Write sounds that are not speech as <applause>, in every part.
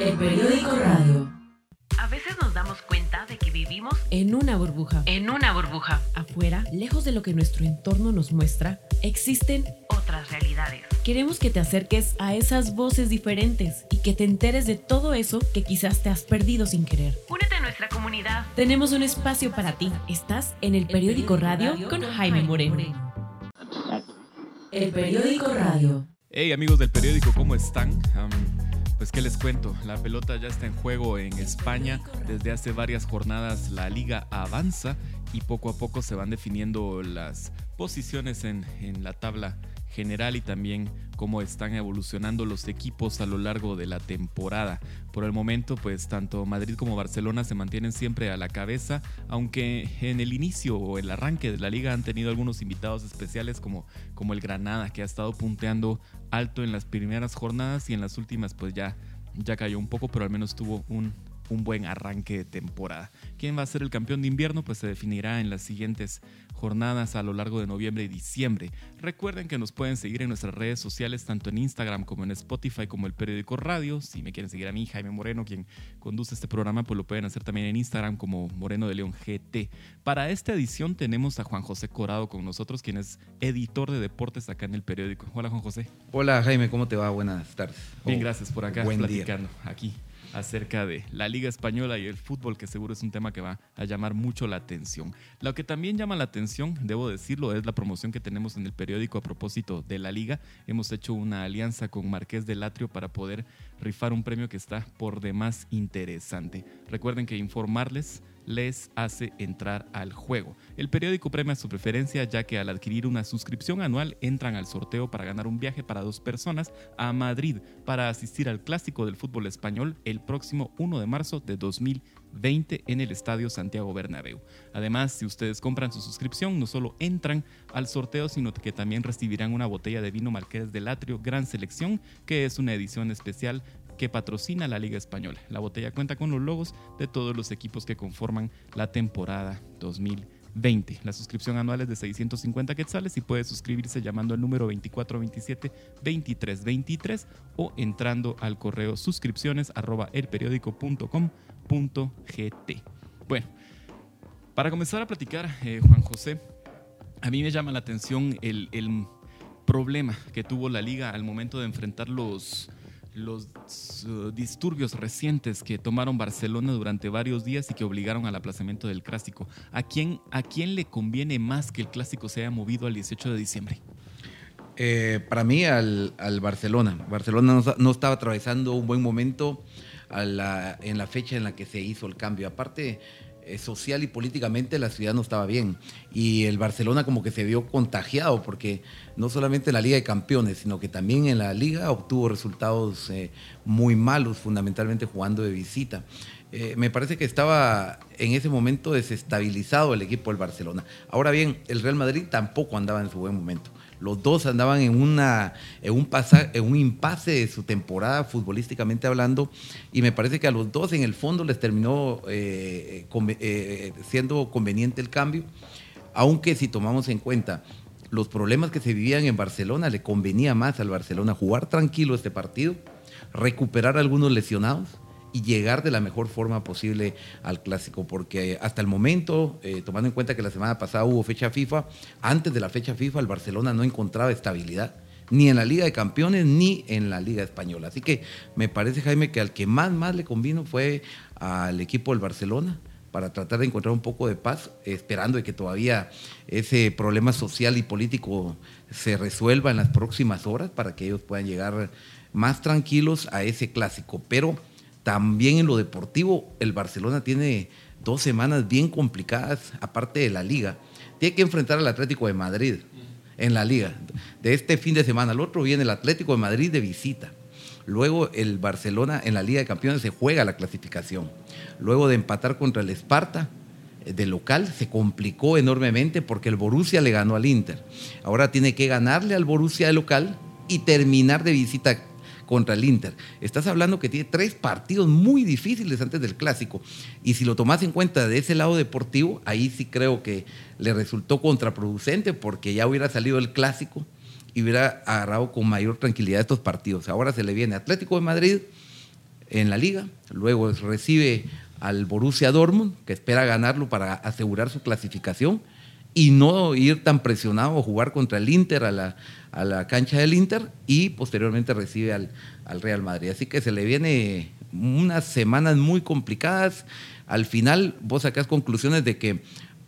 El periódico radio. A veces nos damos cuenta de que vivimos En una burbuja. en una burbuja, Afuera, lejos de lo que nuestro entorno nos muestra, existen... otras realidades. Queremos que te acerques a esas voces diferentes y que te enteres de todo eso que quizás te has perdido sin querer. Únete a nuestra comunidad. Tenemos un espacio para ti. Estás en el periódico radio con Jaime Moreno. El periódico radio. Hey amigos del periódico, ¿cómo están? Pues qué les cuento, la pelota ya está en juego en España. Desde hace varias jornadas la liga avanza y poco a poco se van definiendo las posiciones en, en la tabla general y también cómo están evolucionando los equipos a lo largo de la temporada. Por el momento, pues tanto Madrid como Barcelona se mantienen siempre a la cabeza, aunque en el inicio o el arranque de la liga han tenido algunos invitados especiales como, como el Granada, que ha estado punteando alto en las primeras jornadas y en las últimas pues ya, ya cayó un poco, pero al menos tuvo un, un buen arranque de temporada. ¿Quién va a ser el campeón de invierno? Pues se definirá en las siguientes jornadas a lo largo de noviembre y diciembre. Recuerden que nos pueden seguir en nuestras redes sociales, tanto en Instagram como en Spotify, como el periódico Radio. Si me quieren seguir a mí, Jaime Moreno, quien conduce este programa, pues lo pueden hacer también en Instagram como Moreno de León GT. Para esta edición tenemos a Juan José Corado con nosotros, quien es editor de deportes acá en el periódico. Hola Juan José. Hola Jaime, ¿cómo te va? Buenas tardes. Bien, Oh, gracias por acá buen día. platicando aquí acerca de la Liga Española y el fútbol, que seguro es un tema que va a llamar mucho la atención. Lo que también llama la atención, debo decirlo, es la promoción que tenemos en el periódico a propósito de la Liga. Hemos hecho una alianza con Marqués del Atrio para poder rifar un premio que está por demás interesante. Recuerden que informarles les hace entrar al juego. El periódico premia su preferencia ya que al adquirir una suscripción anual entran al sorteo para ganar un viaje para dos personas a Madrid para asistir al clásico del fútbol español el próximo 1 de marzo de 2020 en el Estadio Santiago Bernabéu. Además, si ustedes compran su suscripción, no solo entran al sorteo, sino que también recibirán una botella de vino Marqués del Atrio Gran Selección, que es una edición especial que patrocina la Liga Española. La botella cuenta con los logos de todos los equipos que conforman la temporada 2020. La suscripción anual es de 650 quetzales y puede suscribirse llamando al número 2427-2323 o entrando al correo suscripciones arroba. Bueno, para comenzar a platicar, eh, Juan José, a mí me llama la atención el, el problema que tuvo la liga al momento de enfrentar los, los uh, disturbios recientes que tomaron Barcelona durante varios días y que obligaron al aplazamiento del clásico. ¿A quién, ¿A quién le conviene más que el clásico se haya movido al 18 de diciembre? Eh, para mí, al, al Barcelona. Barcelona no, estaba atravesando un buen momento en la fecha en la que se hizo el cambio. Aparte, social y políticamente la ciudad no estaba bien. Y el Barcelona como que se vio contagiado porque no solamente en la Liga de Campeones, sino que también en la Liga obtuvo resultados eh, muy malos, fundamentalmente jugando de visita. Eh, me parece que estaba en ese momento desestabilizado el equipo del Barcelona. Ahora bien, el Real Madrid tampoco andaba en su buen momento. Los dos andaban en, una, en, un en impasse de su temporada, futbolísticamente hablando, y me parece que a los dos en el fondo les terminó eh, conve- eh, siendo conveniente el cambio, aunque si tomamos en cuenta los problemas que se vivían en Barcelona, le convenía más al Barcelona jugar tranquilo este partido, recuperar a algunos lesionados y llegar de la mejor forma posible al clásico, porque hasta el momento, eh, tomando en cuenta que la semana pasada hubo fecha FIFA, antes de la fecha FIFA el Barcelona no encontraba estabilidad, ni en la Liga de Campeones ni en la Liga Española. Así que me parece, Jaime, que al que más, más le convino fue al equipo del Barcelona para tratar de encontrar un poco de paz, esperando de que todavía ese problema social y político se resuelva en las próximas horas para que ellos puedan llegar más tranquilos a ese clásico. Pero también en lo deportivo, el Barcelona tiene dos semanas bien complicadas, aparte de la liga. Tiene que enfrentar al Atlético de Madrid en la liga. De este fin de semana al otro viene el Atlético de Madrid de visita. Luego el Barcelona en la Liga de Campeones se juega la clasificación. Luego de empatar contra el Esparta eh, de local se complicó enormemente porque el Borussia le ganó al Inter. Ahora tiene que ganarle al Borussia de local y terminar de visita contra el Inter. Estás hablando que tiene tres partidos muy difíciles antes del clásico. Y si lo tomas en cuenta de ese lado deportivo, ahí sí creo que le resultó contraproducente porque ya hubiera salido el clásico y hubiera agarrado con mayor tranquilidad estos partidos. Ahora se le viene Atlético de Madrid, en la liga, luego recibe al Borussia Dortmund, que espera ganarlo para asegurar su clasificación y no ir tan presionado o jugar contra el Inter a la, a la cancha del Inter y posteriormente recibe al, al Real Madrid. Así que se le viene unas semanas muy complicadas. Al final vos sacás conclusiones de que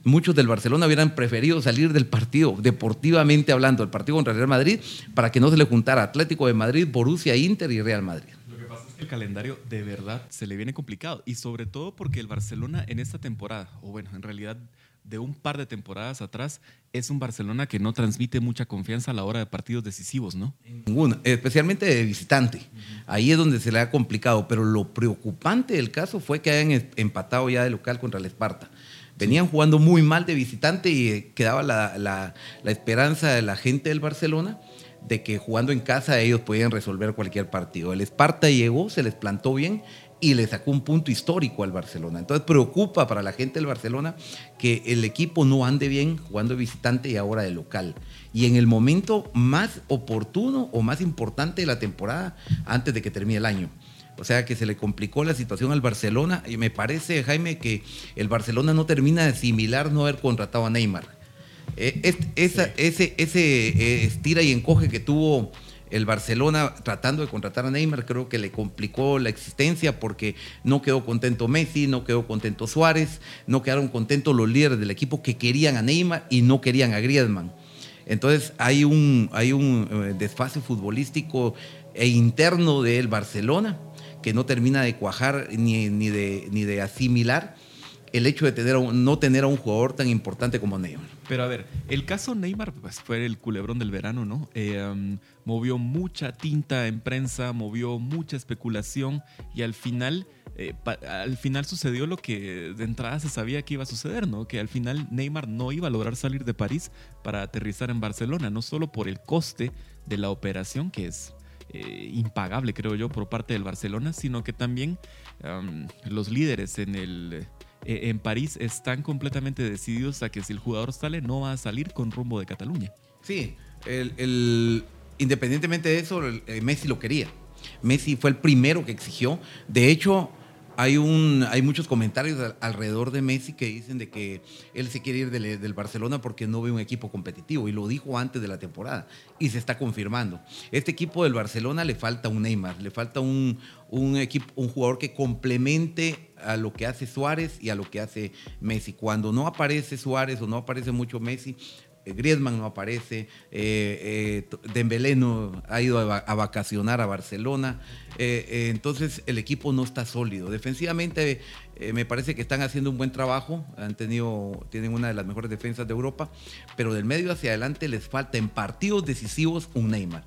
muchos del Barcelona hubieran preferido salir del partido, deportivamente hablando, el partido contra el Real Madrid, para que no se le juntara Atlético de Madrid, Borussia, Inter y Real Madrid. Lo que pasa es que el calendario de verdad se le viene complicado y sobre todo porque el Barcelona en esta temporada, o bueno, en realidad de un par de temporadas atrás, es un Barcelona que no transmite mucha confianza a la hora de partidos decisivos, ¿no? Ninguna, especialmente de visitante. Ahí es donde se le ha complicado, pero lo preocupante del caso fue que hayan empatado ya de local contra el Esparta. Venían jugando muy mal de visitante y quedaba la, la, la esperanza de la gente del Barcelona de que jugando en casa ellos podían resolver cualquier partido. El Esparta llegó, se les plantó bien y le sacó un punto histórico al Barcelona. Entonces preocupa para la gente del Barcelona que el equipo no ande bien jugando de visitante y ahora de local. Y en el momento más oportuno o más importante de la temporada antes de que termine el año. O sea que se le complicó la situación al Barcelona y me parece, Jaime, que el Barcelona no termina de asimilar no haber contratado a Neymar. Eh, esa, ese ese eh, estira y encoge que tuvo el Barcelona tratando de contratar a Neymar creo que le complicó la existencia porque no quedó contento Messi, no quedó contento Suárez, no quedaron contentos los líderes del equipo que querían a Neymar y no querían a Griezmann. Entonces hay un, hay un eh, desfase futbolístico e interno del Barcelona que no termina de cuajar ni, ni, de, ni de asimilar el hecho de tener no tener a un jugador tan importante como Neymar. Pero a ver, el caso Neymar pues, fue el culebrón del verano, ¿no? Eh, movió mucha tinta en prensa, movió mucha especulación y al final, eh, al final sucedió lo que de entrada se sabía que iba a suceder, ¿no? Que al final Neymar no iba a lograr salir de París para aterrizar en Barcelona, no solo por el coste de la operación, que es eh, impagable, creo yo, por parte del Barcelona, sino que también los líderes en el eh, en París están completamente decididos a que si el jugador sale, no va a salir con rumbo de Cataluña. Sí, el, independientemente de eso, el, Messi lo quería. Messi fue el primero que exigió. De hecho, hay, un, hay muchos comentarios alrededor de Messi que dicen de que él se quiere ir del, del, Barcelona porque no ve un equipo competitivo y lo dijo antes de la temporada y se está confirmando. Este equipo del Barcelona le falta un Neymar, le falta un, un, equipo, un jugador que complemente a lo que hace Suárez y a lo que hace Messi. Cuando no aparece Suárez o no aparece mucho Messi, Griezmann no aparece, eh, eh, Dembélé no ha ido a, vacacionar a Barcelona, eh, eh, entonces el equipo no está sólido. Defensivamente eh, me parece que están haciendo un buen trabajo, han tenido, tienen una de las mejores defensas de Europa, pero del medio hacia adelante les falta en partidos decisivos un Neymar.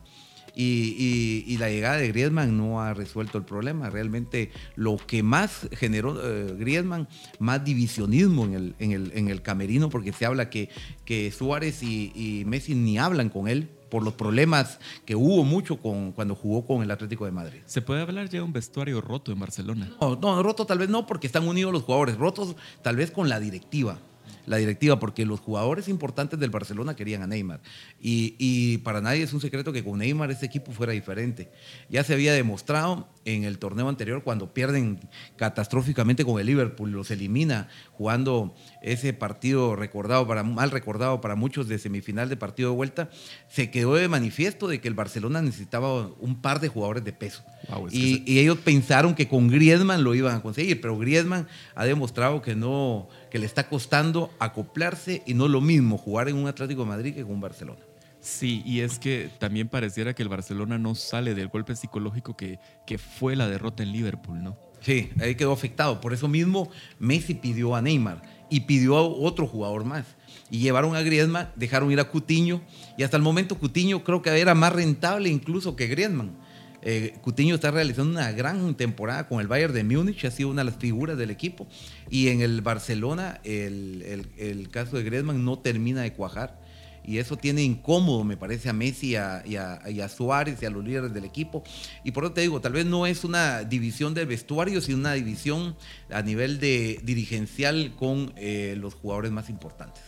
Y, y, y, la llegada de Griezmann no ha resuelto el problema. Realmente lo que más generó eh, Griezmann, más divisionismo en el, en, el, en el, camerino, porque se habla que, que Suárez y, y, Messi ni hablan con él por los problemas que hubo mucho con, cuando jugó con el Atlético de Madrid. ¿Se puede hablar ya de un vestuario roto en Barcelona? No, no, roto tal vez no, porque están unidos los jugadores, rotos tal vez con la directiva la directiva, porque los jugadores importantes del Barcelona querían a Neymar. Y, y, para nadie es un secreto que con Neymar ese equipo fuera diferente. Ya se había demostrado en el torneo anterior cuando pierden catastróficamente con el Liverpool, los elimina jugando ese partido recordado para mal recordado para muchos de semifinal de partido de vuelta, se quedó de manifiesto de que el Barcelona necesitaba un par de jugadores de peso. Wow, y, se... y, ellos pensaron que con Griezmann lo iban a conseguir, pero Griezmann ha demostrado que no que le está costando acoplarse y no lo mismo jugar en un Atlético de Madrid que con un Barcelona. Sí, y es que también pareciera que el Barcelona no sale del golpe psicológico que, que fue la derrota en Liverpool, ¿no? Sí, ahí quedó afectado. Por eso mismo Messi pidió a Neymar y pidió a otro jugador más. Y llevaron a Griezmann, dejaron ir a Cutiño y hasta el momento Cutiño creo que era más rentable incluso que Griezmann. Eh, Cutiño está realizando una gran temporada con el Bayern de Múnich, ha sido una de las figuras del equipo. Y en el Barcelona, el, el, el caso de Griezmann no termina de cuajar. Y eso tiene incómodo, me parece, a Messi a, y, a, a, Suárez y a los líderes del equipo. Y por eso te digo, tal vez no es una división del vestuario, sino una división a nivel de dirigencial con eh, los jugadores más importantes.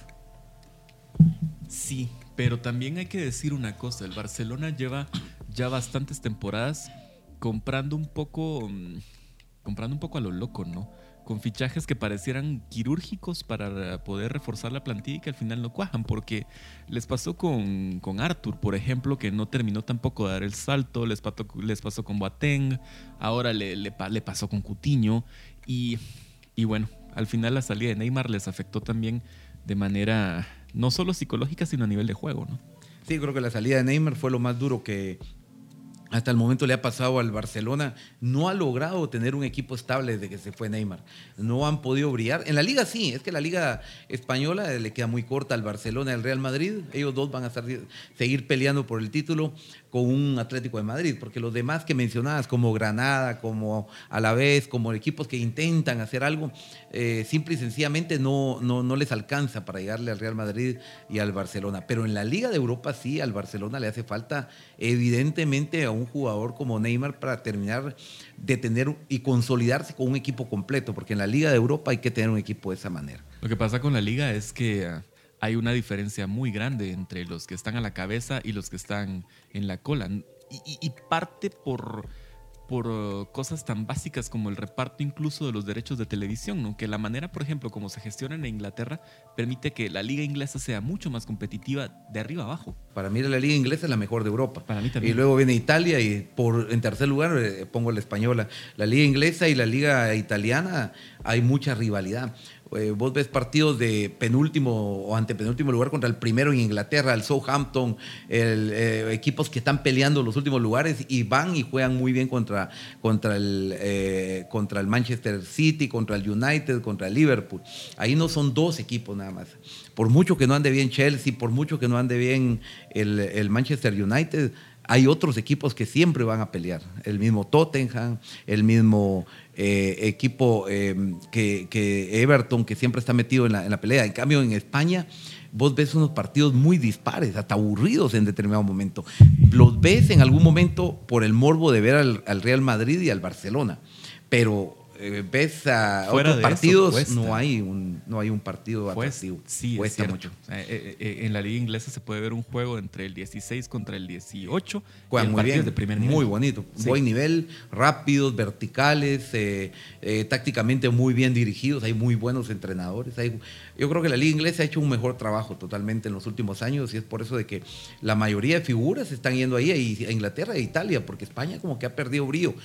Sí, pero también hay que decir una cosa, el Barcelona lleva ya bastantes temporadas comprando un poco, mm, comprando un poco a lo loco, ¿no? Con fichajes que parecieran quirúrgicos para poder reforzar la plantilla y que al final no cuajan, porque les pasó con, con Arthur, por ejemplo, que no terminó tampoco de dar el salto, les pasó, les pasó con Boateng, ahora le, le, le pasó con Cutiño, y, y bueno, al final la salida de Neymar les afectó también de manera no solo psicológica, sino a nivel de juego, ¿no? Sí, creo que la salida de Neymar fue lo más duro que hasta el momento le ha pasado al Barcelona. No ha logrado tener un equipo estable desde que se fue Neymar. No han podido brillar. En la liga sí, es que la liga española le queda muy corta al Barcelona al Real Madrid. Ellos dos van a estar, seguir peleando por el título con un Atlético de Madrid, porque los demás que mencionabas, como Granada, como Alavés, como equipos que intentan hacer algo, eh, simple y sencillamente no, no, no les alcanza para llegarle al Real Madrid y al Barcelona. Pero en la Liga de Europa sí, al Barcelona le hace falta evidentemente a un jugador como Neymar para terminar de tener y consolidarse con un equipo completo, porque en la Liga de Europa hay que tener un equipo de esa manera. Lo que pasa con la liga es que hay una diferencia muy grande entre los que están a la cabeza y los que están en la cola. Y, y- y parte por, por uh, cosas tan básicas como el reparto incluso de los derechos de televisión, ¿no? Que la manera, por ejemplo, como se gestiona en Inglaterra, permite que la liga inglesa sea mucho más competitiva de arriba abajo. Para mí la liga inglesa es la mejor de Europa. Para mí también. Y luego viene Italia y por en tercer lugar eh, pongo la española. La liga inglesa y la liga italiana hay mucha rivalidad. Eh, vos ves partidos de penúltimo o antepenúltimo lugar contra el primero en Inglaterra, el Southampton, el, eh, equipos que están peleando los últimos lugares y van y juegan muy bien contra, contra, el, eh, contra el Manchester City, contra el United, contra el Liverpool. Ahí no son dos equipos nada más. Por mucho que no ande bien Chelsea, por mucho que no ande bien el, el Manchester United, hay otros equipos que siempre van a pelear. El mismo Tottenham, el mismo eh, equipo eh, que, Everton, que siempre está metido en la, en la pelea. En cambio, en España, vos ves unos partidos muy dispares, hasta aburridos en determinado momento. Los ves en algún momento por el morbo de ver al, al Real Madrid y al Barcelona. Pero eh, ves a Fuera otros eso, partidos, no hay un, no hay un partido atractivo. sí, cuesta mucho. Eh, eh, en la liga inglesa se puede ver un juego entre el 16 contra el 18. y Juegan el muy bien, de primer nivel. muy bonito, Sí. buen nivel, rápidos, verticales, eh, eh, tácticamente muy bien dirigidos, hay muy buenos entrenadores. hay- yo creo que la liga inglesa ha hecho un mejor trabajo totalmente en los últimos años y es por eso de que la mayoría de figuras están yendo ahí a Inglaterra e Italia, porque España como que ha perdido brío.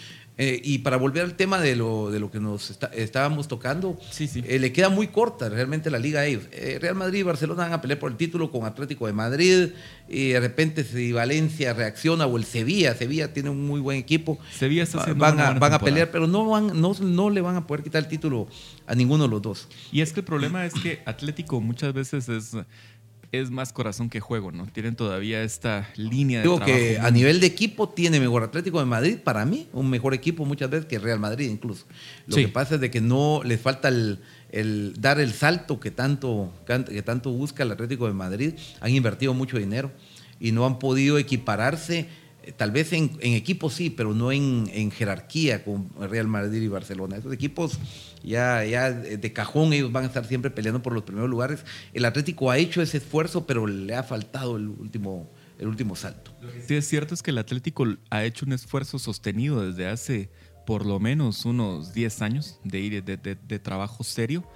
Eh, y para volver al tema de lo, de lo que nos está- estábamos tocando, Sí, sí. eh, le queda muy corta realmente la liga a ellos. Eh, Real Madrid y Barcelona van a pelear por el título con Atlético de Madrid y de repente si Valencia reacciona o el Sevilla, Sevilla tiene un muy buen equipo, Sevilla está van, una a, van a pelear, pero no, van, no, no le van a poder quitar el título a ninguno de los dos. Y es que el problema es que Atlético muchas veces es, es más corazón que juego, ¿no? Tienen todavía esta línea de Digo trabajo que a nivel de equipo tiene mejor Atlético de Madrid, para mí, un mejor equipo muchas veces que Real Madrid incluso. Lo Sí. que pasa es de que no les falta el, el dar el salto que tanto, que tanto busca el Atlético de Madrid. Han invertido mucho dinero y no han podido equipararse, tal vez en, en equipo sí, pero no en, en jerarquía con Real Madrid y Barcelona. Esos equipos ya, ya de cajón ellos van a estar siempre peleando por los primeros lugares. El Atlético ha hecho ese esfuerzo, pero le ha faltado el último, el último salto. Lo que sí es cierto es que el Atlético ha hecho un esfuerzo sostenido desde hace por lo menos unos 10 años de, de- de trabajo serio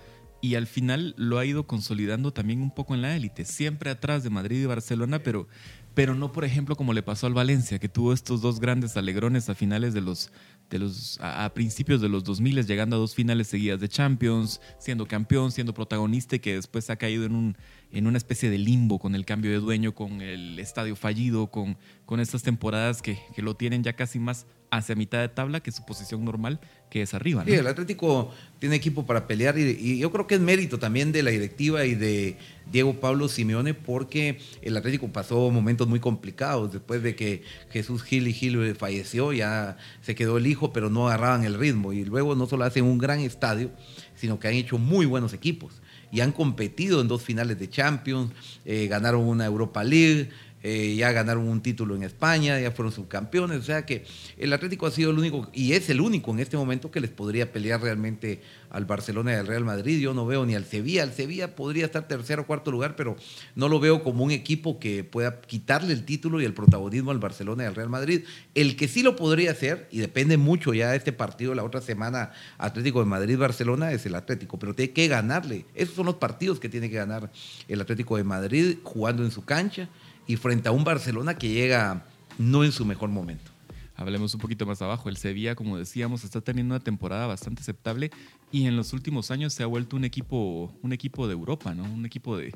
y al final lo ha ido consolidando también un poco en la élite, siempre atrás de Madrid y Barcelona, pero, pero no por ejemplo como le pasó al Valencia, que tuvo estos dos grandes alegrones a finales de los, de los a, principios de los 2000 llegando a dos finales seguidas de Champions, siendo campeón, siendo protagonista y que después ha caído en un en una especie de limbo con el cambio de dueño, con el estadio fallido, con, con estas temporadas que, que lo tienen ya casi más hacia mitad de tabla que su posición normal, que es arriba. ¿no? Sí, el Atlético tiene equipo para pelear y, y yo creo que es mérito también de la directiva y de Diego Pablo Simeone porque el Atlético pasó momentos muy complicados después de que Jesús Gil y Gil falleció, ya se quedó el hijo, pero no agarraban el ritmo y luego no solo hacen un gran estadio, sino que han hecho muy buenos equipos y han competido en dos finales de Champions, eh, ganaron una Europa League. Eh, ya ganaron un título en España, ya fueron subcampeones, o sea que el Atlético ha sido el único, y es el único en este momento que les podría pelear realmente al Barcelona y al Real Madrid. Yo no veo ni al Sevilla, al Sevilla podría estar tercero o cuarto lugar, pero no lo veo como un equipo que pueda quitarle el título y el protagonismo al Barcelona y al Real Madrid. El que sí lo podría hacer, y depende mucho ya de este partido la otra semana, Atlético de Madrid-Barcelona, es el Atlético, pero tiene que ganarle. Esos son los partidos que tiene que ganar el Atlético de Madrid jugando en su cancha y frente a un Barcelona que llega no en su mejor momento. Hablemos un poquito más abajo. El Sevilla, como decíamos, está teniendo una temporada bastante aceptable y en los últimos años se ha vuelto un equipo, un equipo de Europa, ¿no? Un equipo de,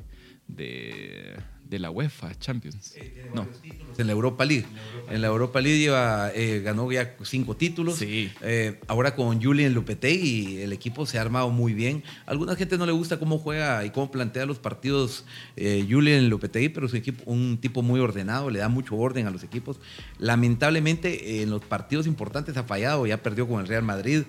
de, de la UEFA Champions. No. En la Europa League. En la Europa League lleva, eh, ganó ya cinco títulos. Sí. Eh, ahora con Julian Lopetegui el equipo se ha armado muy bien. A alguna gente no le gusta cómo juega y cómo plantea los partidos eh, Julian Lopetegui, pero es un, equipo, un tipo muy ordenado, le da mucho orden a los equipos. Lamentablemente en los partidos importantes ha fallado, ya perdió con el Real Madrid,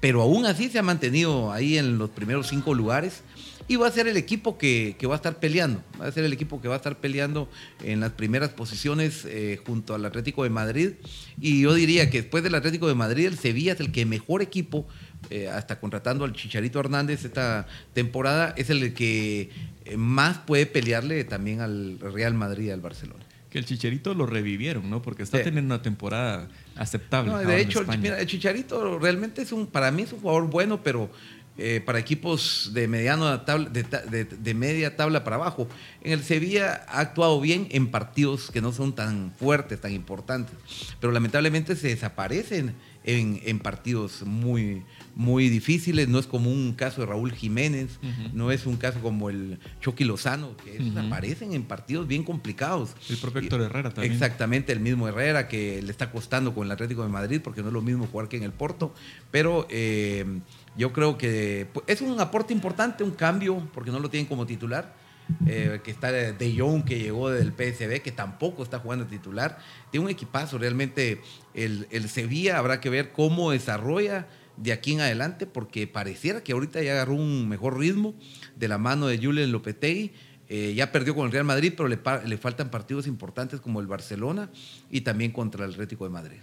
pero aún así se ha mantenido ahí en los primeros cinco lugares y va a ser el equipo que, que, va a estar peleando, va a ser el equipo que va a estar peleando en las primeras posiciones eh, junto al Atlético de Madrid. Y yo diría que después del Atlético de Madrid, el Sevilla es el que mejor equipo, eh, hasta contratando al Chicharito Hernández esta temporada, es el que eh, más puede pelearle también al Real Madrid y al Barcelona. Que el Chicharito lo revivieron, ¿no? Porque está sí. teniendo una temporada aceptable. No, de hecho, mira, el Chicharito realmente es un, para mí es un jugador bueno, pero eh, para equipos de, mediano tabla, de, de, de, media tabla para abajo. En el Sevilla ha actuado bien en partidos que no son tan fuertes, tan importantes, pero lamentablemente se desaparecen en, en partidos muy, muy difíciles. No es como un caso de Raúl Jiménez, uh -huh. no es un caso como el Chucky Lozano, que uh -huh. aparecen en partidos bien complicados. El propio Héctor Herrera también. Exactamente, el mismo Herrera que le está costando con el Atlético de Madrid, porque no es lo mismo jugar que en el Porto, pero... Eh, yo creo que pues, es un aporte importante, un cambio, porque no lo tienen como titular. Eh, que está De Jong, que llegó del PSB, que tampoco está jugando titular. Tiene un equipazo, realmente el, el Sevilla habrá que ver cómo desarrolla de aquí en adelante, porque pareciera que ahorita ya agarró un mejor ritmo de la mano de Julian Lopetegui. Eh, ya perdió con el Real Madrid, pero le, le faltan partidos importantes como el Barcelona y también contra el Atlético de Madrid.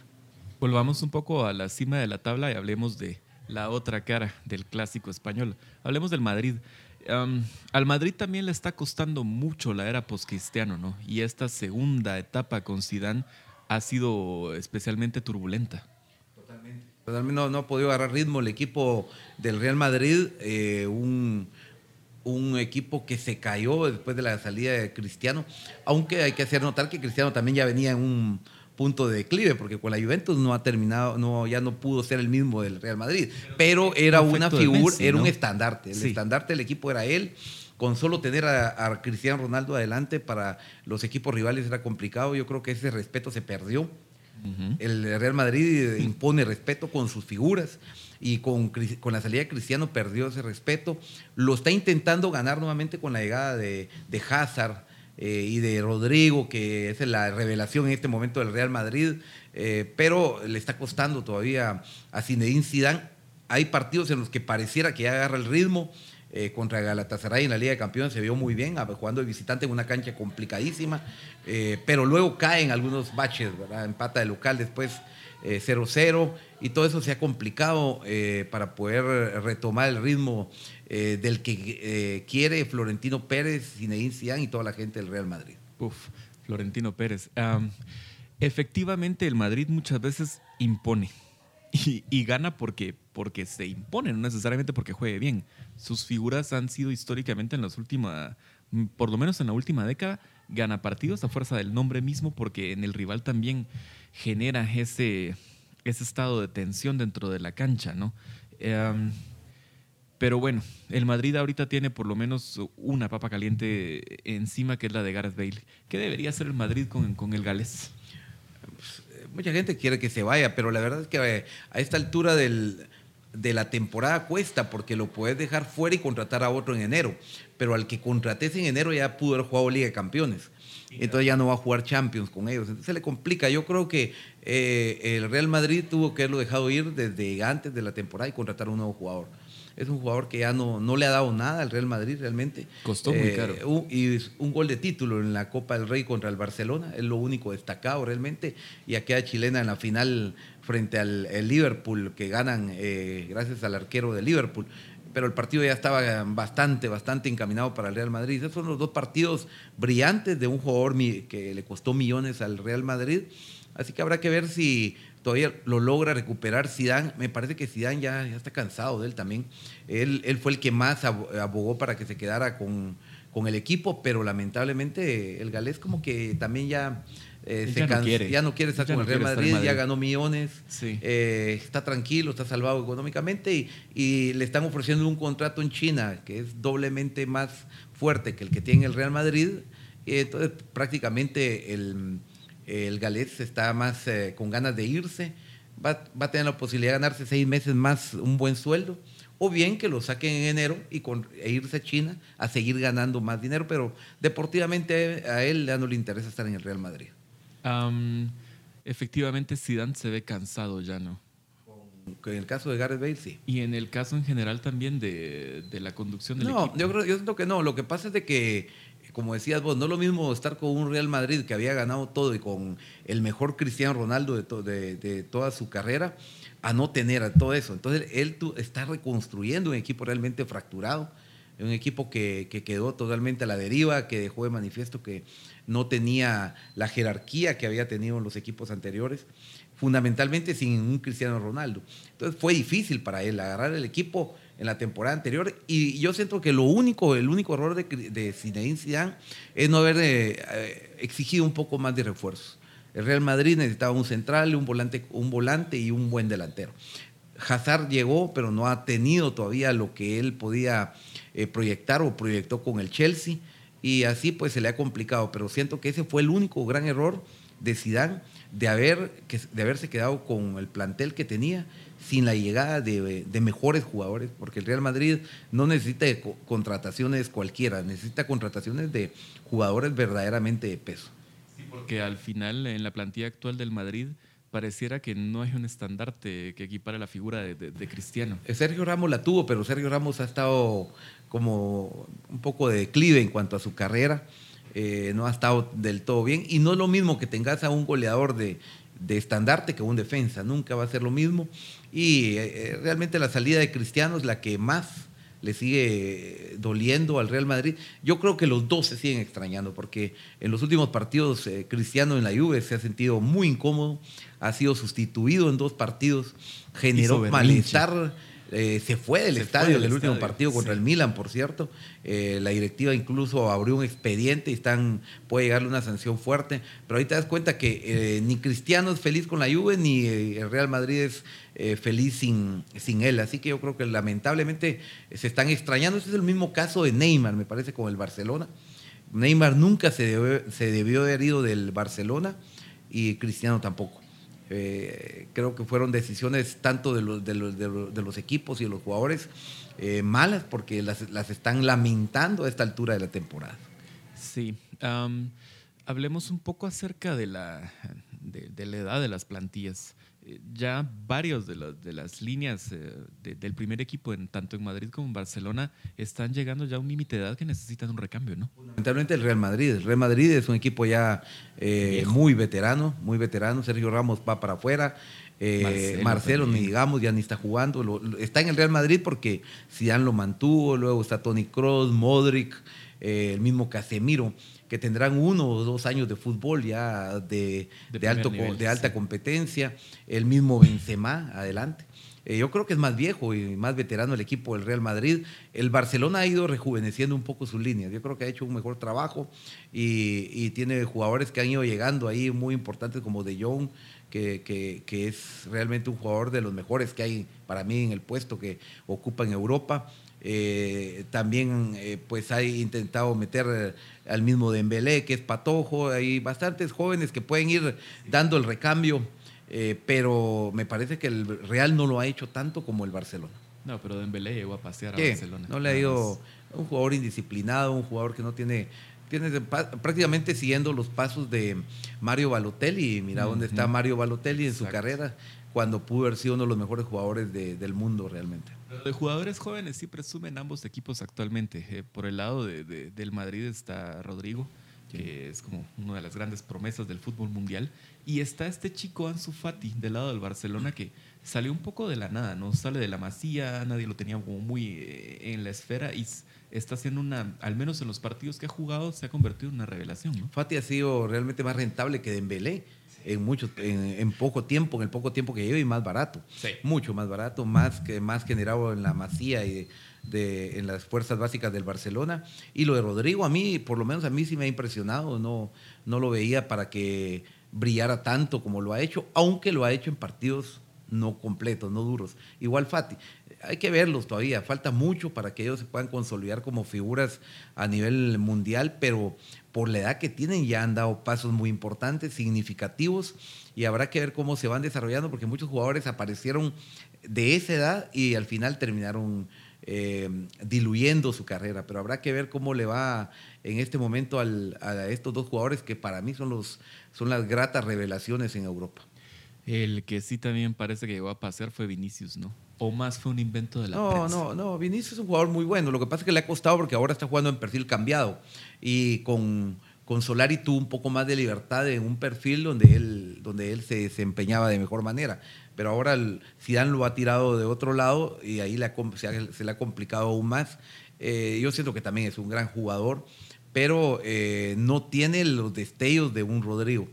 Volvamos un poco a la cima de la tabla y hablemos de, la otra cara del clásico español. Hablemos del Madrid. Al Madrid también le está costando mucho la era postcristiano, ¿no? Y esta segunda etapa con Zidane ha sido especialmente turbulenta. Totalmente. Totalmente no, no ha podido agarrar ritmo el equipo del Real Madrid, eh, un, un equipo que se cayó después de la salida de Cristiano, aunque hay que hacer notar que Cristiano también ya venía en un punto de declive, porque con la Juventus no ha terminado, no, ya no pudo ser el mismo del Real Madrid, pero era una figura, Messi, era un estandarte, el sí. estandarte del equipo era él, con solo tener a, a, Cristiano Ronaldo adelante para los equipos rivales era complicado, yo creo que ese respeto se perdió, uh -huh. el Real Madrid impone respeto con sus figuras, y con, con, la salida de Cristiano perdió ese respeto, lo está intentando ganar nuevamente con la llegada de, de Hazard, eh, y de Rodrigo, que es la revelación en este momento del Real Madrid, eh, pero le está costando todavía a Zinedine Zidane. Hay partidos en los que pareciera que ya agarra el ritmo. Eh, contra Galatasaray en la Liga de Campeones se vio muy bien, jugando de visitante en una cancha complicadísima, eh, pero luego caen algunos baches, ¿verdad? empata de local después 0-0 y todo eso se ha complicado para poder retomar el ritmo eh, del que eh, quiere Florentino Pérez, Zinedine Zidane y toda la gente del Real Madrid. Uf, Florentino Pérez. Efectivamente, el Madrid muchas veces impone <laughs> y, gana porque, porque se impone, no necesariamente porque juegue bien. Sus figuras han sido históricamente en las últimas, por lo menos en la última década, gana partidos a fuerza del nombre mismo porque en el rival también genera ese, ese estado de tensión dentro de la cancha, ¿no? Pero bueno, el Madrid ahorita tiene por lo menos una papa caliente encima, que es la de Gareth Bale. ¿Qué debería hacer el Madrid con, con el galés? Pues, mucha gente quiere que se vaya, pero la verdad es que a esta altura del, de la temporada cuesta, porque lo puedes dejar fuera y contratar a otro en enero. Pero al que contrates en enero ya pudo haber jugado Liga de Campeones. Entonces ya no va a jugar Champions con ellos. Entonces se le complica. Yo creo que eh, el Real Madrid tuvo que haberlo dejado ir desde antes de la temporada y contratar a un nuevo jugador Es un jugador que ya no, no le ha dado nada al Real Madrid realmente. Costó muy caro. un- y un gol de título en la Copa del Rey contra el Barcelona, es lo único destacado realmente. Y aquella chilena en la final frente al el Liverpool, que ganan eh, gracias al arquero de Liverpool. Pero el partido ya estaba bastante, bastante encaminado para el Real Madrid. Esos son los dos partidos brillantes de un jugador que le costó millones al Real Madrid. Así que habrá que ver si todavía lo logra recuperar Zidane. Me parece que Zidane ya, ya está cansado de él también. Él, él fue el que más abo- abogó para que se quedara con, con el equipo, pero lamentablemente el galés como que también ya... eh, se ya no cansa- quiere. ya no quiere estar Ya con el Real en Madrid, ya Madrid. ganó millones, Sí. eh, está tranquilo, está salvado económicamente y, y le están ofreciendo un contrato en China que es doblemente más fuerte que el que tiene el Real Madrid. Y entonces prácticamente el, el galés está más eh, con ganas de irse, va, va a tener la posibilidad de ganarse seis meses más un buen sueldo. O bien que lo saquen en enero y con, e irse a China a seguir ganando más dinero, pero deportivamente a él ya no le interesa estar en el Real Madrid. Am, efectivamente, Zidane se ve cansado ya, ¿no? En el caso de Gareth Bale, sí. Y en el caso en general también de, de la conducción del No, equipo. yo creo, yo siento que no. Lo que pasa es de que, como decías vos, no es lo mismo estar con un Real Madrid que había ganado todo y con el mejor Cristiano Ronaldo de, to- de- de toda su carrera, a no tener a todo eso. Entonces, él está reconstruyendo un equipo realmente fracturado, un equipo que, que quedó totalmente a la deriva, que dejó de manifiesto que no tenía la jerarquía que había tenido en los equipos anteriores, fundamentalmente sin un Cristiano Ronaldo. Entonces fue difícil para él agarrar el equipo en la temporada anterior y yo siento que lo único, el único error de, de Zinedine Zidane es no haber eh, exigido un poco más de refuerzos. El Real Madrid necesitaba un central, un volante, un volante y un buen delantero. Hazard llegó, pero no ha tenido todavía lo que él podía eh, proyectar o proyectó con el Chelsea y así pues se le ha complicado, pero siento que ese fue el único gran error de Zidane de, haber, de haberse quedado con el plantel que tenía sin la llegada de, de mejores jugadores, porque el Real Madrid no necesita de co- contrataciones cualquiera, necesita contrataciones de jugadores verdaderamente de peso. Porque al final, en la plantilla actual del Madrid, pareciera que no hay un estandarte que equipare la figura de, de- de Cristiano. Eh, Sergio Ramos la tuvo, pero Sergio Ramos ha estado como un poco de declive en cuanto a su carrera. Eh, no ha estado del todo bien. Y no es lo mismo que tengas a un goleador de, de estandarte que un defensa. Nunca va a ser lo mismo. Y eh, eh, realmente la salida de Cristiano es la que más le sigue doliendo al Real Madrid. Yo creo que los dos se siguen extrañando porque en los últimos partidos eh, Cristiano en la Juve se ha sentido muy incómodo, ha sido sustituido en dos partidos, generó malestar, eh, se fue del Se estadio fue en del el último partido contra sí. el Milan, por cierto. Eh, la directiva incluso abrió un expediente y están, puede llegarle una sanción fuerte. Pero ahí te das cuenta que eh, ni Cristiano es feliz con la Juve, ni el Real Madrid es feliz sin, sin él. Así que yo creo que lamentablemente se están extrañando. Este es el mismo caso de Neymar, me parece, con el Barcelona. Neymar nunca se debió, se debió haber ido del Barcelona y Cristiano tampoco. Eh, creo que fueron decisiones tanto de los, de los, de los, de los equipos y de los jugadores eh, malas porque las, las están lamentando a esta altura de la temporada. Sí. am, hablemos un poco acerca de la, de, de la edad de las plantillas. Ya varios de, las- de las líneas eh, de- del primer equipo, en, tanto en Madrid como en Barcelona, están llegando ya a un límite de edad que necesitan un recambio, ¿no? Fundamentalmente el Real Madrid. El Real Madrid es un equipo ya eh, muy veterano, muy veterano. Sergio Ramos va para afuera. Eh, Marcelo Marcelo, ni digamos, ya ni está jugando. Lo- lo- está en el Real Madrid porque Zidane lo mantuvo. Luego está Tony Kroos, Modric, el mismo Casemiro, que tendrán uno o dos años de fútbol ya de, De de alto, nivel, de alta sí. competencia. El mismo Benzema, adelante. Eh, yo creo que es más viejo y más veterano el equipo del Real Madrid. El Barcelona ha ido rejuveneciendo un poco sus líneas. Yo creo que ha hecho un mejor trabajo y, y tiene jugadores que han ido llegando ahí muy importantes como De Jong, que, que- que es realmente un jugador de los mejores que hay para mí en el puesto que ocupa en Europa. Eh, también eh, pues ha intentado meter al mismo Dembélé, que es patojo. Hay bastantes jóvenes que pueden ir dando el recambio, eh, pero me parece que el Real no lo ha hecho tanto como el Barcelona. No, pero Dembélé llegó a pasear a. Barcelona. No le ha ido un jugador indisciplinado, un jugador que no tiene, tiene de- pa- prácticamente siguiendo los pasos de Mario Balotelli. Mira dónde está. Mario Balotelli en su carrera, cuando pudo haber sido uno de los mejores jugadores de- del mundo realmente. Pero de jugadores jóvenes sí presumen ambos equipos actualmente. Eh, por el lado de, de- del Madrid está Rodrigo, que es como una de las grandes promesas del fútbol mundial. Y está este chico Ansu Fati del lado del Barcelona que salió un poco de la nada, ¿no? Sale de la masía, nadie lo tenía como muy eh, en la esfera y está haciendo una, al menos en los partidos que ha jugado, se ha convertido en una revelación, ¿no? Fati ha sido realmente más rentable que Dembélé en mucho en, en poco tiempo, en el poco tiempo que lleva y más barato. Sí. Mucho más barato, más que más generado en la Masía y de, en las fuerzas básicas del Barcelona. Y lo de Rodrigo a mí, por lo menos a mí sí me ha impresionado, no no lo veía para que brillara tanto como lo ha hecho, aunque lo ha hecho en partidos no completos, no duros. Igual Fati, hay que verlos todavía, falta mucho para que ellos se puedan consolidar como figuras a nivel mundial, pero por la edad que tienen ya han dado pasos muy importantes, significativos, y habrá que ver cómo se van desarrollando, porque muchos jugadores aparecieron de esa edad y al final terminaron eh, diluyendo su carrera, pero habrá que ver cómo le va en este momento a estos dos jugadores que para mí son, los, son las gratas revelaciones en Europa. El que sí también parece que llegó a pasar fue Vinicius, ¿no? O más fue un invento de la No, prensa. no, no. Vinicius es un jugador muy bueno. Lo que pasa es que le ha costado porque ahora está jugando en perfil cambiado. Y con, con Solari tuvo un poco más de libertad en un perfil donde él, donde él se desempeñaba de mejor manera. Pero ahora el Zidane lo ha tirado de otro lado y ahí le ha com- se, ha- se le ha complicado aún más. Eh, yo siento que también es un gran jugador, pero eh, no tiene los destellos de un Rodrigo.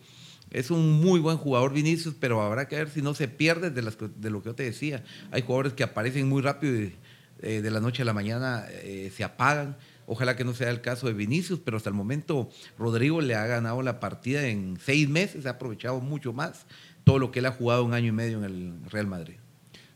Es un muy buen jugador Vinicius, pero habrá que ver si no se pierde de, las de lo que yo te decía. Hay jugadores que aparecen muy rápido y eh, de la noche a la mañana eh, se apagan. Ojalá que no sea el caso de Vinicius, pero hasta el momento Rodrigo le ha ganado la partida en seis meses, ha aprovechado mucho más todo lo que él ha jugado un año y medio en el Real Madrid.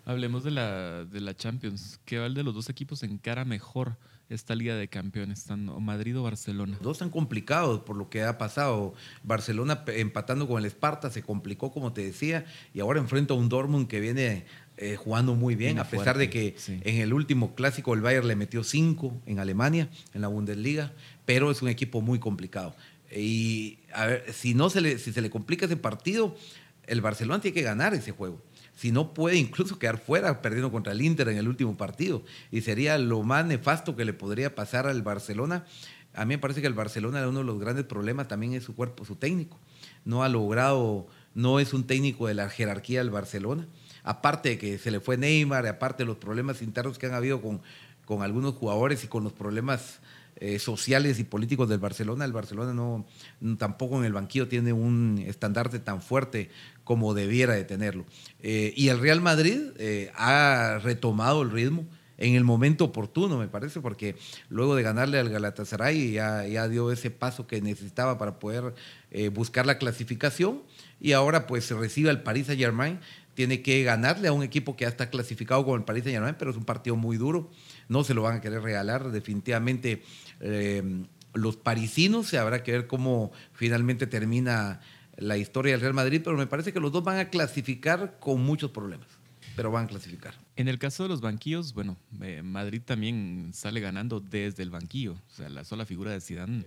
Hablemos de la, de la Champions. ¿Qué va de los dos equipos encara mejor esta Liga de Campeones? ¿Están o Madrid o Barcelona? Dos están complicados por lo que ha pasado. Barcelona empatando con el Esparta se complicó, como te decía, y ahora enfrenta a un Dortmund que viene eh, jugando muy bien, a pesar de que sí. en el último clásico el Bayern le metió cinco en Alemania, en la Bundesliga, pero es un equipo muy complicado. Y a ver, si, no se le, si se le complica ese partido, el Barcelona tiene que ganar ese juego. Si no puede incluso quedar fuera perdiendo contra el Inter en el último partido. Y sería lo más nefasto que le podría pasar al Barcelona. A mí me parece que el Barcelona uno de los grandes problemas también es su cuerpo, su técnico. No ha logrado, no es un técnico de la jerarquía del Barcelona. Aparte de que se le fue Neymar, aparte de los problemas internos que han habido con, con algunos jugadores y con los problemas eh, sociales y políticos del Barcelona. El Barcelona no, tampoco en el banquillo tiene un estandarte tan fuerte como debiera de tenerlo. Eh, y el Real Madrid eh, ha retomado el ritmo en el momento oportuno, me parece, porque luego de ganarle al Galatasaray ya, ya dio ese paso que necesitaba para poder eh, buscar la clasificación y ahora pues se recibe al Paris Saint Germain, tiene que ganarle a un equipo que ya está clasificado como el Paris Saint Germain, pero es un partido muy duro, no se lo van a querer regalar, definitivamente eh, los parisinos, se habrá que ver cómo finalmente termina la historia del Real Madrid, pero me parece que los dos van a clasificar con muchos problemas, pero van a clasificar. En el caso de los banquillos, bueno, eh, Madrid también sale ganando desde el banquillo. O sea, la sola figura de Zidane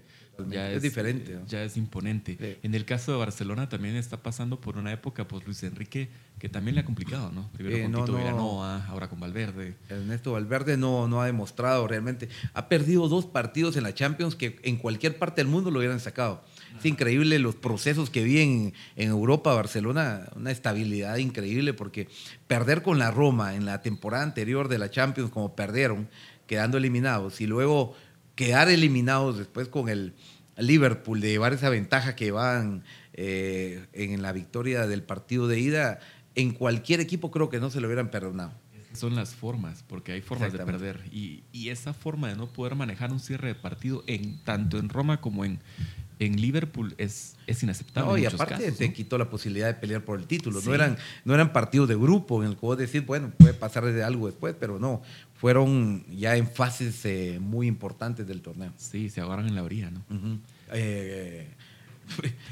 ya Es es, diferente, ¿no? Ya es imponente. Sí. En el caso de Barcelona también está pasando por una época, pues Luis Enrique, que también le ha complicado, ¿no? Primero Eh, con no, Tito no. Ahora con Valverde. Ernesto Valverde no, no ha demostrado realmente. Ha perdido dos partidos en la Champions que en cualquier parte del mundo lo hubieran sacado. Es increíble los procesos que vi en, en Europa, Barcelona, una estabilidad increíble porque perder con la Roma en la temporada anterior de la Champions como perdieron, quedando eliminados, y luego quedar eliminados después con el Liverpool, de llevar esa ventaja que van eh, en la victoria del partido de ida, en cualquier equipo creo que no se lo hubieran perdonado. Son las formas, porque hay formas de perder. Y, y esa forma de no poder manejar un cierre de partido en tanto en Roma como en, en Liverpool es, es inaceptable. No, en y muchos aparte casos, te ¿no? quitó la posibilidad de pelear por el título. Sí. No, eran, no eran partidos de grupo en el que vos decís, bueno, puede pasar de algo después, pero no. Fueron ya en fases eh, muy importantes del torneo. Sí, se ahogaron en la orilla, ¿no? Ujú. Eh,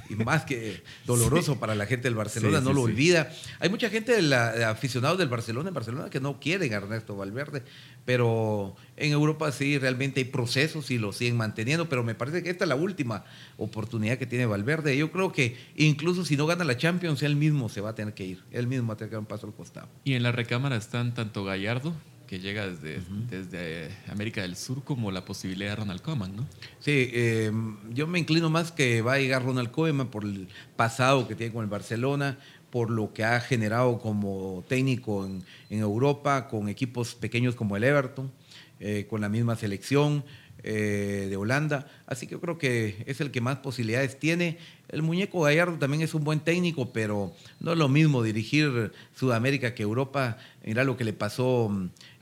y más que <laughs> doloroso para la gente del Barcelona, Sí, no sí, lo sí. olvida. Hay mucha gente, de la- de aficionados del Barcelona en Barcelona que no quieren a Ernesto Valverde, pero en Europa sí, realmente hay procesos y lo siguen manteniendo, pero me parece que esta es la última oportunidad que tiene Valverde. Yo creo que incluso si no gana la Champions, él mismo se va a tener que ir, él mismo va a tener que dar un paso al costado. Y en la recámara están tanto Gallardo, que llega desde, desde América del Sur como la posibilidad de Ronald Koeman, ¿no? Sí, eh, yo me inclino más que va a llegar Ronald Koeman por el pasado que tiene con el Barcelona, por lo que ha generado como técnico en, en Europa, con equipos pequeños como el Everton, eh, con la misma selección eh, de Holanda. Así que yo creo que es el que más posibilidades tiene. El muñeco Gallardo también es un buen técnico, pero no es lo mismo dirigir Sudamérica que Europa. Mira lo que le pasó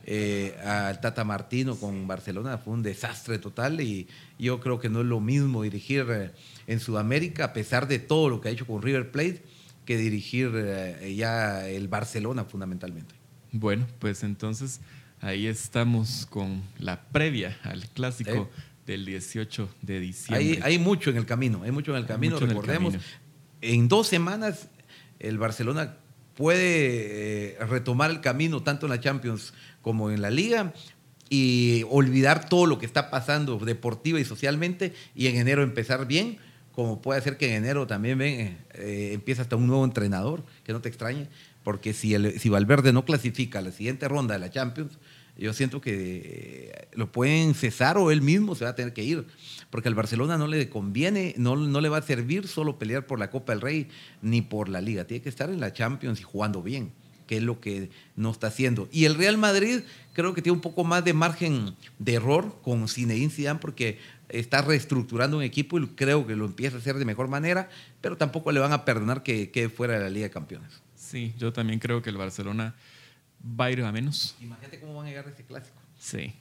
eh, al Tata Martino con Barcelona, fue un desastre total y yo creo que no es lo mismo dirigir eh, en Sudamérica, a pesar de todo lo que ha hecho con River Plate, que dirigir eh, ya el Barcelona fundamentalmente. Bueno, pues entonces ahí estamos con la previa al clásico del 18 de diciembre. Hay, hay mucho en el camino, hay mucho en el camino, mucho en el recordemos. camino. En dos semanas el Barcelona puede eh, retomar el camino tanto en la Champions como en la Liga y olvidar todo lo que está pasando deportiva y socialmente y en enero empezar bien, como puede ser que en enero también ven, eh, empieza hasta un nuevo entrenador, que no te extrañe, porque si, el, si Valverde no clasifica a la siguiente ronda de la Champions, yo siento que eh, lo pueden cesar o él mismo se va a tener que ir, porque al Barcelona no le conviene, no, no le va a servir solo pelear por la Copa del Rey ni por la Liga, tiene que estar en la Champions y jugando bien, que es lo que no está haciendo. Y el Real Madrid creo que tiene un poco más de margen de error con Zinedine Zidane porque está reestructurando un equipo y creo que lo empieza a hacer de mejor manera, pero tampoco le van a perdonar que quede fuera de la Liga de Campeones. Sí, yo también creo que el Barcelona va a ir a menos. Imagínate cómo van a llegar a ese clásico. Sí.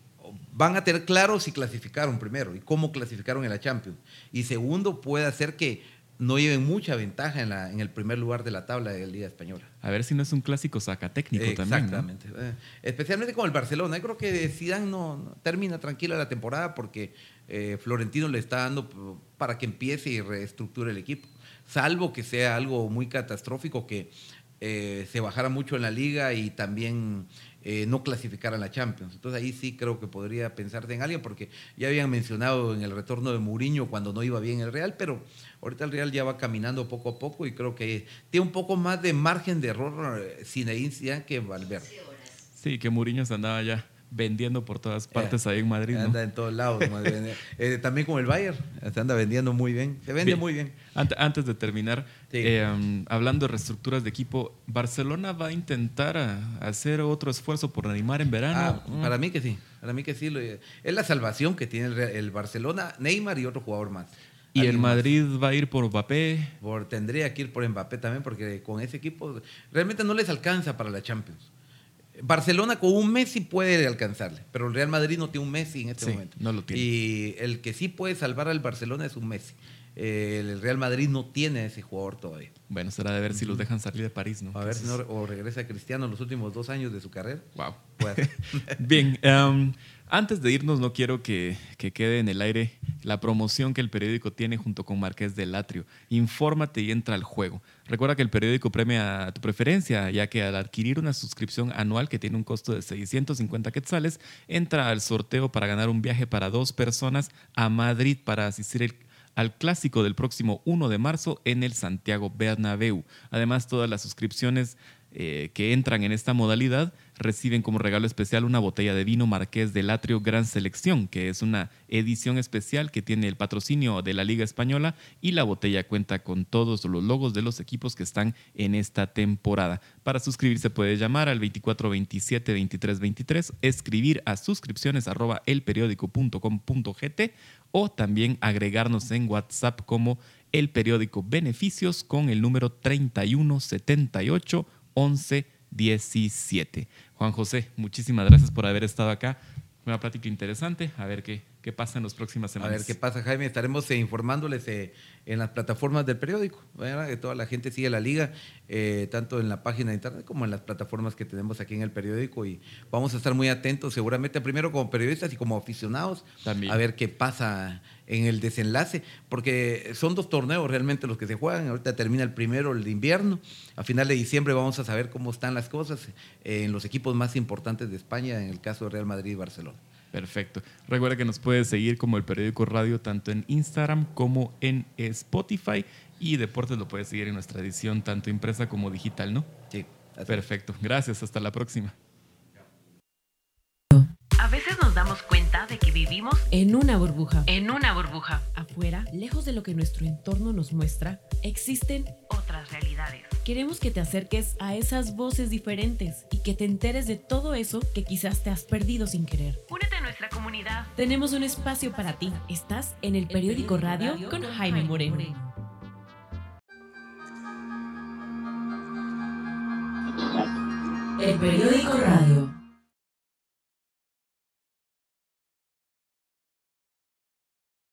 van a tener claro si clasificaron primero y cómo clasificaron en la Champions. Y segundo, puede hacer que no lleven mucha ventaja en, la, en el primer lugar de la tabla de la Liga Española. A ver si no es un clásico sacatécnico también. Exactamente. Eh, especialmente con el Barcelona. Yo creo que Zidane no, no termina tranquila la temporada porque eh, Florentino le está dando para que empiece y reestructure el equipo. Salvo que sea algo muy catastrófico que eh, se bajara mucho en la liga y también eh, no clasificara a la Champions. Entonces ahí sí creo que podría pensarse en alguien porque ya habían mencionado en el retorno de Mourinho cuando no iba bien el Real, pero ahorita el Real ya va caminando poco a poco y creo que tiene un poco más de margen de error eh, Zinedine Zidane que Valverde. Sí, que Mourinho se andaba ya vendiendo por todas partes ahí en Madrid. ¿no? Anda en todos lados. bien. <laughs> Eh, también con el Bayern, se anda vendiendo muy bien. Se vende Bien. muy bien. Ante- Antes de terminar, Sí. eh, um, hablando de reestructuras de equipo, ¿Barcelona va a intentar a- hacer otro esfuerzo por animar en verano? Ah, Mm. para mí que sí. Para mí que sí. es la salvación que tiene el, Barcelona, Neymar y otro jugador más. ¿Y el. Madrid va a ir por Mbappé? Por- tendría que ir por Mbappé también, porque con ese equipo realmente no les alcanza para la Champions. Barcelona con un Messi puede alcanzarle, pero el Real Madrid no tiene un Messi en este Sí, momento. no lo tiene. Y el que sí puede salvar al Barcelona es un Messi. Eh, el Real Madrid no tiene ese jugador todavía. Bueno, será de ver si los dejan salir de París, ¿no? A ver si no, o regresa Cristiano los últimos dos años de su carrera. Wow. <laughs> Bien, um, antes de irnos, no quiero que, que quede en el aire la promoción que el periódico tiene junto con Marqués del Atrio. Infórmate y entra al juego. Recuerda que el periódico premia a tu preferencia, ya que al adquirir una suscripción anual que tiene un costo de 650 quetzales, entra al sorteo para ganar un viaje para dos personas a Madrid para asistir al clásico del próximo 1 de marzo en el Santiago Bernabéu. Además, todas las suscripciones eh, que entran en esta modalidad reciben como regalo especial una botella de vino Marqués del Atrio Gran Selección, que es una edición especial que tiene el patrocinio de la Liga Española y la botella cuenta con todos los logos de los equipos que están en esta temporada. Para suscribirse puede llamar al 2427 2323, escribir a suscripciones arroba elperiódico.com.gt o también agregarnos en WhatsApp como el periódico Beneficios con el número 3178 1117. Juan José, muchísimas gracias por haber estado acá. Una plática interesante. A ver qué, qué pasa en las próximas A semanas. ver qué pasa, Jaime. Estaremos eh, informándoles eh, en las plataformas del periódico. Que toda la gente sigue la liga, eh, tanto en la página de internet como en las plataformas que tenemos aquí en el periódico. Y vamos a estar muy atentos, seguramente, primero como periodistas y como aficionados, También. a ver qué pasa en el desenlace, porque son dos torneos realmente los que se juegan. Ahorita termina el primero, el de invierno. A final de diciembre vamos a saber cómo están las cosas en los equipos más importantes de España, en el caso de Real Madrid y Barcelona. Perfecto. Recuerda que nos puedes seguir como el periódico radio tanto en Instagram como en Spotify y Deportes lo puedes seguir en nuestra edición tanto impresa como digital, ¿no? Sí. Perfecto. Gracias. Hasta la próxima. Cuenta de que vivimos En una burbuja. en una burbuja. Afuera, lejos de lo que nuestro entorno nos muestra, existen Otras realidades. Queremos que te acerques a esas voces diferentes y que te enteres de todo eso que quizás te has perdido sin querer. Únete a nuestra comunidad. Tenemos un espacio para ti. Estás en el periódico radio con Jaime Moreno. El periódico radio.